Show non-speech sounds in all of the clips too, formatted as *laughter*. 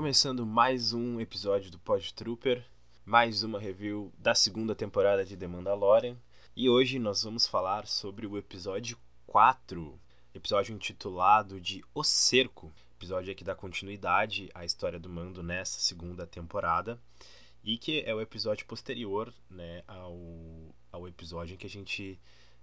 Começando mais um episódio do Pod Trooper, mais uma review da segunda temporada de The Mandalorian. E hoje nós vamos falar sobre o episódio 4, episódio intitulado de O Cerco. Episódio que dá continuidade à história do Mando nessa segunda temporada e que é o episódio posterior né, ao, ao episódio em que a gente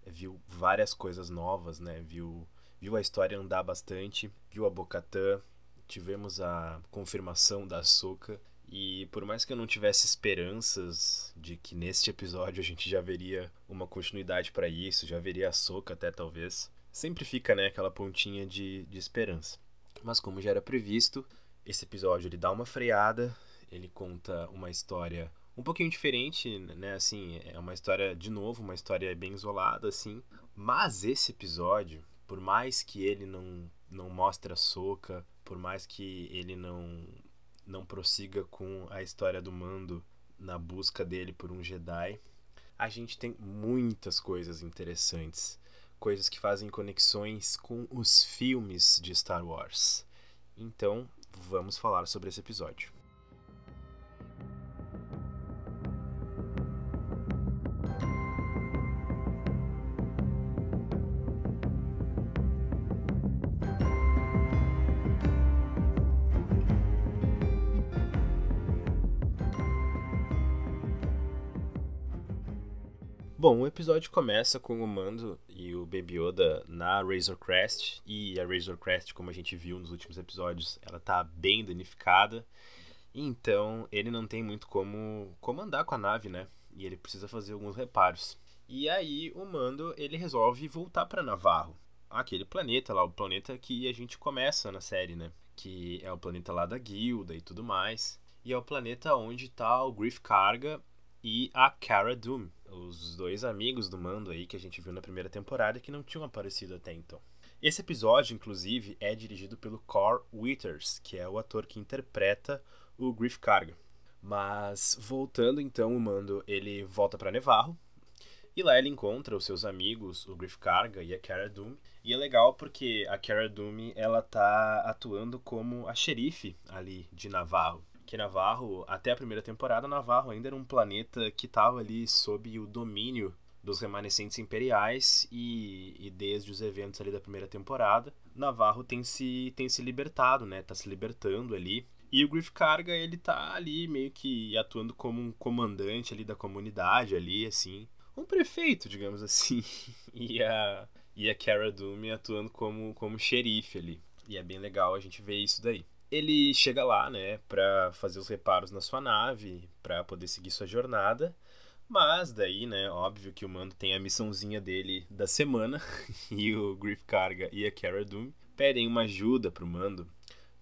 viu várias coisas novas, né? Viu, viu a história andar bastante, viu a Bocatã, tivemos a confirmação da Soca e por mais que eu não tivesse esperanças de que neste episódio a gente já veria uma continuidade para isso, já veria a Soca até talvez, sempre fica né, aquela pontinha de, de esperança. Mas como já era previsto, esse episódio ele dá uma freada, ele conta uma história um pouquinho diferente, né? Assim, é uma história, de novo, uma história bem isolada, assim. Mas esse episódio, por mais que ele não, não mostre a soca, por mais que ele não, não prossiga com a história do Mando na busca dele por um Jedi, a gente tem muitas coisas interessantes. Coisas que fazem conexões com os filmes de Star Wars. Então, vamos falar sobre esse episódio. Bom, o episódio começa com o Mando e o Baby Yoda na Razor Crest e a Razor Crest, como a gente viu nos últimos episódios, ela tá bem danificada. Então, ele não tem muito como comandar com a nave, né? E ele precisa fazer alguns reparos. E aí, o Mando, ele resolve voltar para Navarro, aquele planeta lá, o planeta que a gente começa na série, né? Que é o planeta lá da guilda e tudo mais. E é o planeta onde tá o Griff Karga e a Cara Doom, os dois amigos do Mando aí que a gente viu na primeira temporada que não tinham aparecido até então. Esse episódio, inclusive, é dirigido pelo Cor Withers, que é o ator que interpreta o Griff Karga. Mas voltando então, o Mando ele volta para Nevarro e lá ele encontra os seus amigos, o Griff Karga e a Cara Doom. E é legal porque a Cara Doom ela tá atuando como a xerife ali de Navarro que Navarro, até a primeira temporada, Navarro ainda era um planeta que estava ali sob o domínio dos remanescentes imperiais e, e, desde os eventos ali da primeira temporada, Navarro tem se, tem se libertado, né? Tá se libertando ali. E o Griff Carga, ele tá ali meio que atuando como um comandante ali da comunidade ali, assim. Um prefeito, digamos assim. *laughs* e a, e a Cara Doom atuando como, como xerife ali. E é bem legal a gente ver isso daí ele chega lá, né, para fazer os reparos na sua nave, para poder seguir sua jornada. Mas daí, né, óbvio que o Mando tem a missãozinha dele da semana *laughs* e o Griff Karga e a Cara pedem uma ajuda pro Mando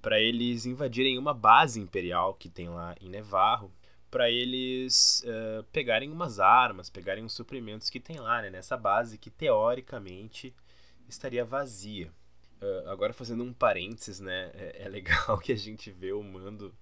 para eles invadirem uma base imperial que tem lá em Nevarro, para eles uh, pegarem umas armas, pegarem os suprimentos que tem lá, né, nessa base que teoricamente estaria vazia. Uh, agora fazendo um parênteses, né? É, é, legal *laughs* que a gente vê o Mando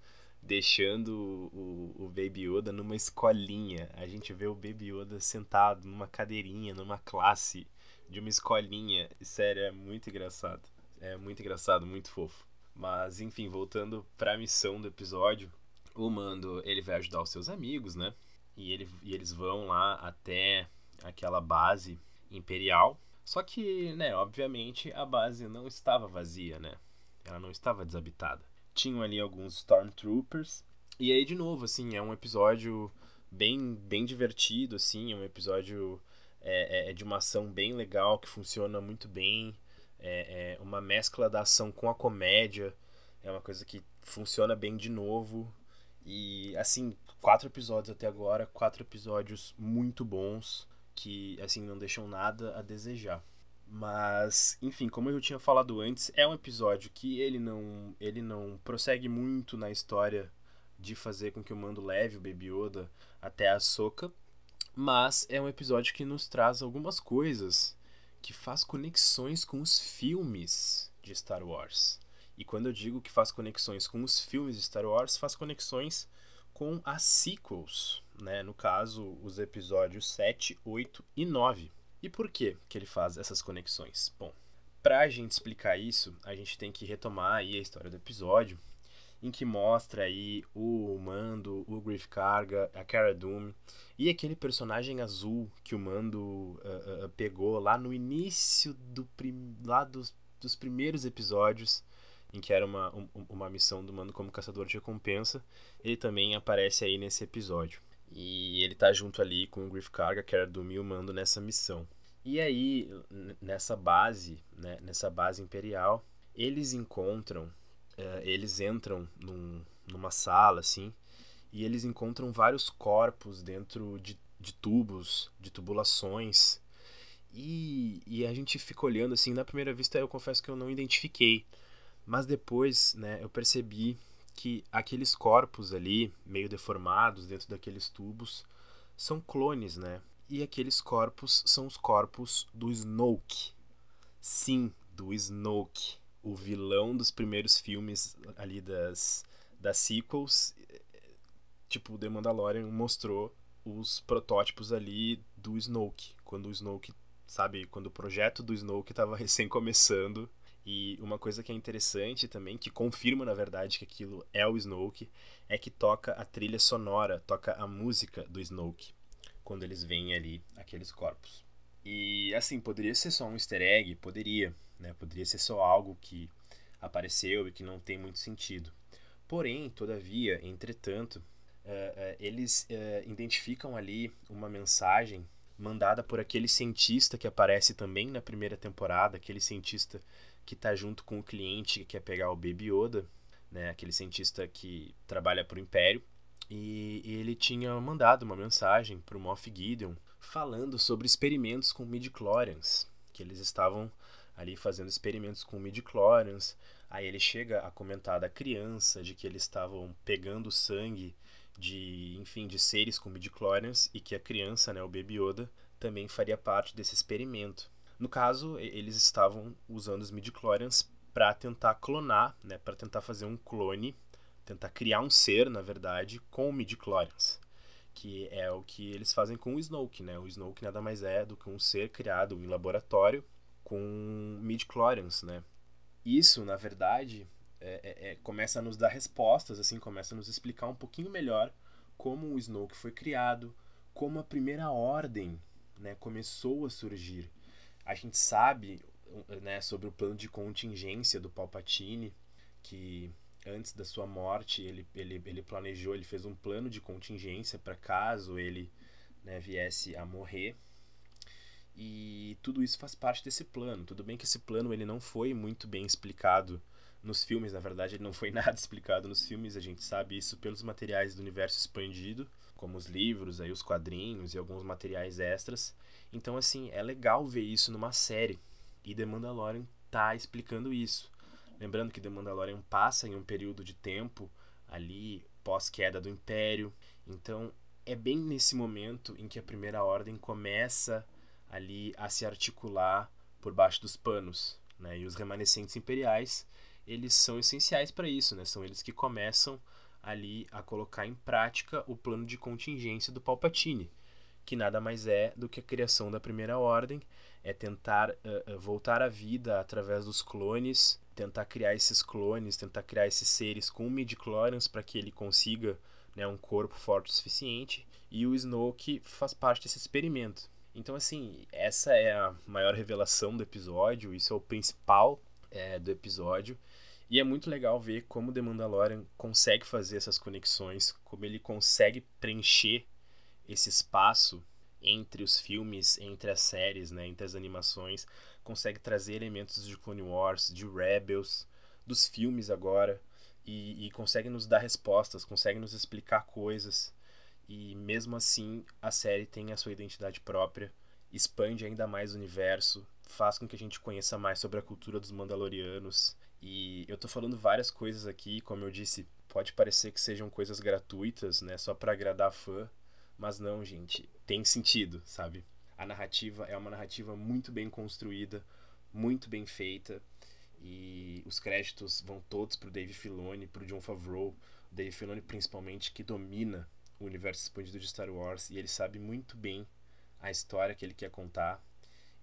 deixando o, o, Baby Yoda numa escolinha. A gente vê o Baby Yoda sentado numa cadeirinha, numa classe de uma escolinha. Sério, é muito engraçado. É muito engraçado, muito fofo. Mas, enfim, voltando para a missão do episódio, o Mando, ele vai ajudar os seus amigos, né? E, ele, e eles vão lá até aquela base imperial só que, né, obviamente a base não estava vazia, né? Ela não estava desabitada. Tinham ali alguns Stormtroopers. E aí, de novo, assim, é um episódio bem, bem divertido, assim, é um episódio é, é, é de uma ação bem legal, que funciona muito bem. É, é uma mescla da ação com a comédia. É uma coisa que funciona bem de novo. E, assim, quatro episódios até agora, quatro episódios muito bons que assim não deixam nada a desejar. Mas, enfim, como eu tinha falado antes, é um episódio que ele não ele não prossegue muito na história de fazer com que o Mando leve o Baby Yoda até a Soca, mas é um episódio que nos traz algumas coisas que faz conexões com os filmes de Star Wars. E quando eu digo que faz conexões com os filmes de Star Wars, faz conexões com as sequels, né? No caso, os episódios 7, 8 e 9. E por que que ele faz essas conexões? Bom, para a gente explicar isso, a gente tem que retomar aí a história do episódio em que mostra aí o Mando, o Griff Karga, a Cara Dune e aquele personagem azul que o Mando uh, uh, pegou lá no início do prim... lá dos, dos primeiros episódios em que era uma, um, uma missão do Mando como caçador de recompensa, ele também aparece aí nesse episódio. E ele tá junto ali com o Griff Karga, Cara Dune e o Mando nessa missão. E aí, nessa base, né, nessa base imperial, eles encontram, uh, eles entram num, numa sala, assim, e eles encontram vários corpos dentro de, de tubos, de tubulações, e, e a gente fica olhando, assim, na primeira vista eu confesso que eu não identifiquei, mas depois, né, eu percebi que aqueles corpos ali, meio deformados dentro daqueles tubos, são clones, né? E aqueles corpos são os corpos do Snoke. Sim, do Snoke, o vilão dos primeiros filmes ali das, das sequels. Tipo, The Mandalorian mostrou os protótipos ali do Snoke. Quando o Snoke, sabe, quando o projeto do Snoke estava *laughs* recém começando. E uma coisa que é interessante também, que confirma na verdade que aquilo é o Snoke, é que toca a trilha sonora, toca a música do Snoke quando eles veem ali aqueles corpos. E assim, poderia ser só um easter egg, poderia, né? Poderia ser só algo que apareceu e que não tem muito sentido. Porém, todavia, entretanto, uh, uh, eles uh, identificam ali uma mensagem mandada por aquele cientista que aparece também na primeira temporada, aquele cientista que está junto com o cliente que quer pegar o Baby Yoda, né? Aquele cientista que trabalha para o Império e, ele tinha mandado uma mensagem para o Moff Gideon falando sobre experimentos com midi-chlorians, que eles estavam ali fazendo experimentos com midi-chlorians. Aí ele chega a comentar da criança, de que eles estavam pegando sangue de, enfim, de seres com midi-chlorians e que a criança, né, o Baby Yoda, também faria parte desse experimento. No caso, eles estavam usando os midi-chlorians para tentar clonar, né, para tentar fazer um clone tentar criar um ser, na verdade, com midi-chlorians, que é o que eles fazem com o Snoke, né? O Snoke nada mais é do que um ser criado em laboratório com midi-chlorians, né? Isso, na verdade, é, é, é, começa a nos dar respostas, assim, começa a nos explicar um pouquinho melhor como o Snoke foi criado, como a primeira ordem, né, começou a surgir. A gente sabe, né, sobre o plano de contingência do Palpatine, que antes da sua morte, ele, ele, ele planejou, ele fez um plano de contingência para caso ele né, viesse a morrer. E tudo isso faz parte desse plano. Tudo bem que esse plano ele não foi muito bem explicado nos filmes, na verdade, ele não foi *laughs* nada explicado nos filmes, a gente sabe isso pelos materiais do universo expandido, como os livros, aí os quadrinhos e alguns materiais extras. Então, assim, é legal ver isso numa série. E The Mandalorian tá explicando isso. Lembrando que The Mandalorian passa em um período de tempo ali pós-queda do Império. Então é bem nesse momento em que a Primeira Ordem começa ali a se articular por baixo dos panos. Né? E os remanescentes imperiais eles são essenciais para isso, né? são eles que começam ali a colocar em prática o plano de contingência do Palpatine, que nada mais é do que a criação da Primeira Ordem, é tentar uh, voltar à vida através dos clones tentar criar esses clones, tentar criar esses seres com midi-chlorians para que ele consiga né, um corpo forte o suficiente. E o Snoke faz parte desse experimento. Então, assim, essa é a maior revelação do episódio, isso é o principal é, do episódio. E é muito legal ver como The Mandalorian consegue fazer essas conexões, como ele consegue preencher esse espaço entre os filmes, entre as séries, né, entre as animações, consegue trazer elementos de Clone Wars, de Rebels, dos filmes agora, e, e consegue nos dar respostas, consegue nos explicar coisas, e mesmo assim a série tem a sua identidade própria, expande ainda mais o universo, faz com que a gente conheça mais sobre a cultura dos Mandalorianos. E eu tô falando várias coisas aqui, como eu disse, pode parecer que sejam coisas gratuitas, né, só para agradar fã, mas não, gente, tem sentido, sabe? A narrativa é uma narrativa muito bem construída, muito bem feita. E os créditos vão todos pro Dave Filoni, pro John Favreau. O Dave Filoni principalmente que domina o universo expandido de Star Wars e ele sabe muito bem a história que ele quer contar.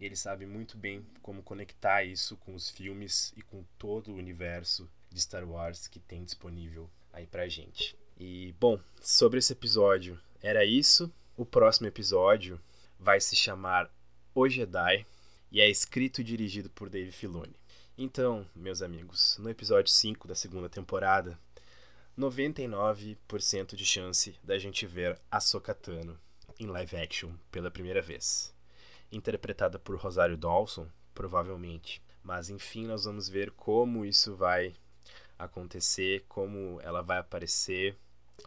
Ele sabe muito bem como conectar isso com os filmes e com todo o universo de Star Wars que tem disponível aí pra gente. E, bom, sobre esse episódio, era isso. O próximo episódio vai se chamar O Jedi e é escrito e dirigido por Dave Filoni. Então, meus amigos, no episódio 5 da segunda temporada, 99% de chance da gente ver a Sokatano em live action pela primeira vez. Interpretada por Rosário Dawson, provavelmente. Mas enfim, nós vamos ver como isso vai acontecer, como ela vai aparecer.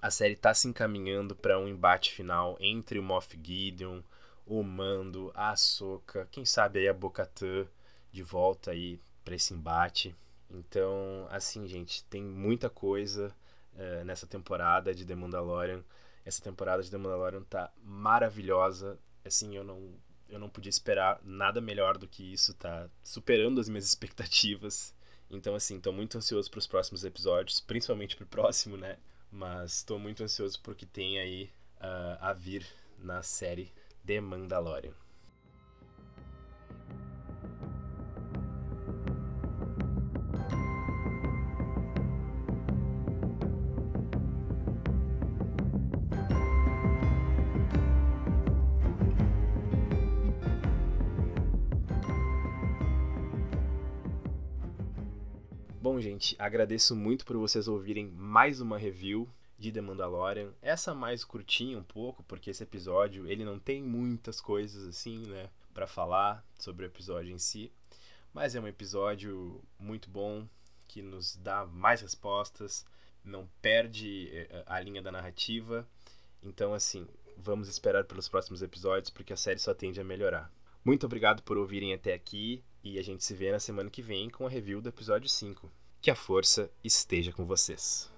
A série está se encaminhando para um embate final entre o Moff Gideon, o Mando, a Ahsoka, quem sabe aí a Bocatã de volta aí para esse embate. Então, assim, gente, tem muita coisa uh, nessa temporada de The Mandalorian. Essa temporada de The Mandalorian tá maravilhosa. Assim, eu não, eu não podia esperar nada melhor do que isso. Tá superando as minhas *laughs* expectativas. Então, assim, tô muito ansioso para os próximos episódios, principalmente pro próximo, né? Mas tô muito ansioso pro que tem aí uh, a vir na série The Mandalorian. Bom, gente, agradeço muito por vocês ouvirem mais uma review de The Mandalorian. Essa mais curtinha um pouco, porque esse episódio ele não tem muitas coisas assim, né, para falar sobre o episódio em si, mas é um episódio muito bom que nos dá mais respostas, não perde eh, a linha da narrativa. Então, assim, vamos esperar pelos próximos episódios porque a série só tende a melhorar. Muito obrigado por ouvirem até aqui e a gente se vê na semana que vem com a review do episódio 5. Que a força esteja com vocês.